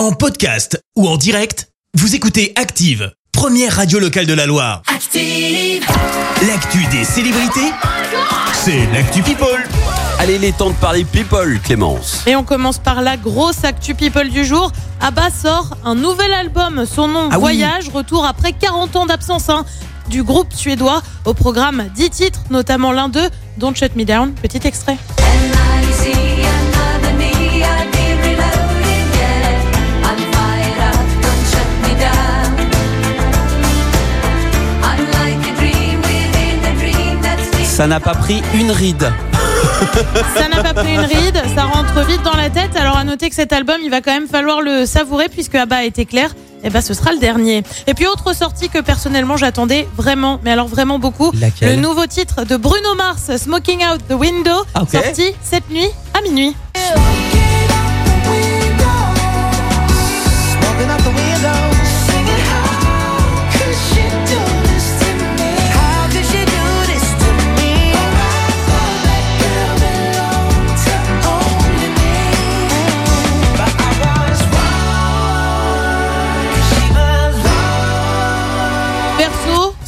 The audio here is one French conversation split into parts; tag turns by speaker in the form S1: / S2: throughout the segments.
S1: En podcast ou en direct, vous écoutez Active, première radio locale de la Loire.
S2: Active.
S1: L'actu des célébrités, c'est l'actu People.
S3: Allez, il est temps de parler people, Clémence.
S4: Et on commence par la grosse actu people du jour. Abba sort un nouvel album, son nom
S3: Ah oui.
S4: Voyage, retour après 40 ans d'absence hein, du groupe suédois. Au programme 10 titres, notamment l'un d'eux, Don't Shut Me Down. Petit extrait.
S3: Ça n'a pas pris une ride.
S4: Ça n'a pas pris une ride, ça rentre vite dans la tête. Alors à noter que cet album, il va quand même falloir le savourer puisque Abba a été clair. Et ben ce sera le dernier. Et puis autre sortie que personnellement j'attendais vraiment, mais alors vraiment beaucoup.
S3: Laquelle?
S4: Le nouveau titre de Bruno Mars, Smoking Out the Window,
S3: Ah,
S4: sorti cette nuit à minuit.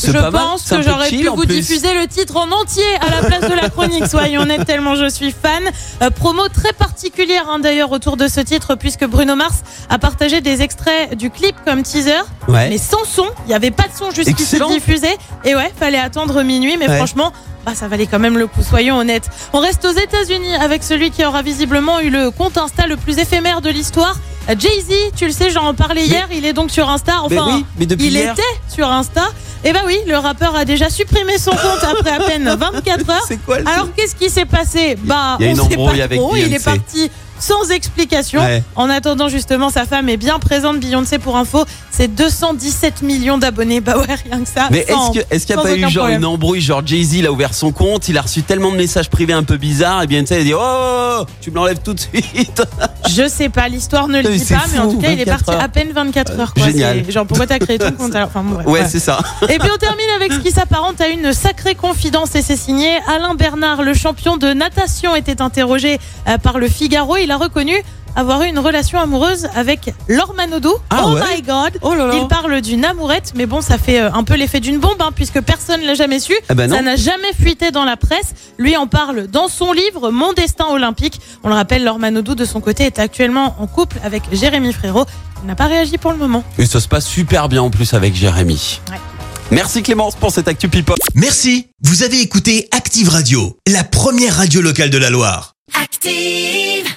S4: Je
S3: pas
S4: pense que j'aurais pu vous
S3: plus.
S4: diffuser le titre en entier à la place de la chronique, soyons honnêtes, tellement je suis fan. Euh, promo très particulière hein, d'ailleurs autour de ce titre, puisque Bruno Mars a partagé des extraits du clip comme teaser,
S3: Ouais.
S4: mais sans son. Il n'y avait pas de son jusqu'ici diffusé. Et ouais, fallait attendre minuit, mais
S3: Ouais.
S4: franchement. Bah, ça valait quand même le coup, soyons honnêtes. On reste aux États-Unis avec celui qui aura visiblement eu le compte Insta le plus éphémère de l'histoire. Euh, Jay-Z, tu le sais, j'en en parlais hier, il est donc sur Insta.
S3: Mais
S4: Enfin,
S3: oui, mais depuis
S4: il
S3: hier.
S4: était sur Insta. Et bah oui, le rappeur a déjà supprimé son compte après à peine 24 heures.
S3: Quoi
S4: Alors qu'est-ce qui s'est passé Bah,
S3: Il y a
S4: on
S3: une
S4: sait
S3: embrouille
S4: pas
S3: avec
S4: trop. Il est
S3: Beyoncé.
S4: parti sans explication.
S3: Ouais.
S4: En attendant justement, sa femme est bien présente. Beyoncé pour info, c'est 217 millions d'abonnés. Bah ouais, rien que ça.
S3: Mais est-ce qu'il n'y a pas eu genre
S4: problème.
S3: une embrouille Genre Jay-Z il a ouvert son compte, il a reçu tellement de messages privés un peu bizarres, et sais, il a dit Oh, oh, oh, tu me l'enlèves tout de suite.
S4: Je sais pas, l'histoire ne le
S3: Mais c'est
S4: pas, mais en tout cas, il est
S3: 24
S4: parti
S3: heures.
S4: à peine 24 heures. Quoi.
S3: Génial.
S4: Genre, pourquoi t'as créé ton compte alors Enfin, bon, bref,
S3: Ouais,
S4: ouais.
S3: c'est ça.
S4: Et puis on termine avec ce qui s'apparente à une sacrée confidence et c'est signé Alain Bernard, le champion de natation, était interrogé euh, par le Figaro. Il a reconnu avoir eu une relation amoureuse avec Laure Manodou.
S3: Ah
S4: oh
S3: ouais
S4: my god
S3: Oh là là.
S4: Il parle d'une amourette, mais bon, ça fait euh, un peu l'effet d'une bombe, hein, puisque personne l'a jamais su.
S3: Ah non.
S4: ça n'a jamais fuité dans la presse. Lui en parle dans son livre Mon destin olympique. On le rappelle, Laure Manodou, de son côté, est actuellement en couple avec Jérémy Frérot. Il n'a pas réagi pour le moment.
S3: Et ça se passe super bien en plus avec Jérémy.
S4: Ouais.
S3: Merci Clémence pour cette actu people.
S1: Merci, vous avez écouté Active Radio, la première radio locale de la Loire.
S2: Active.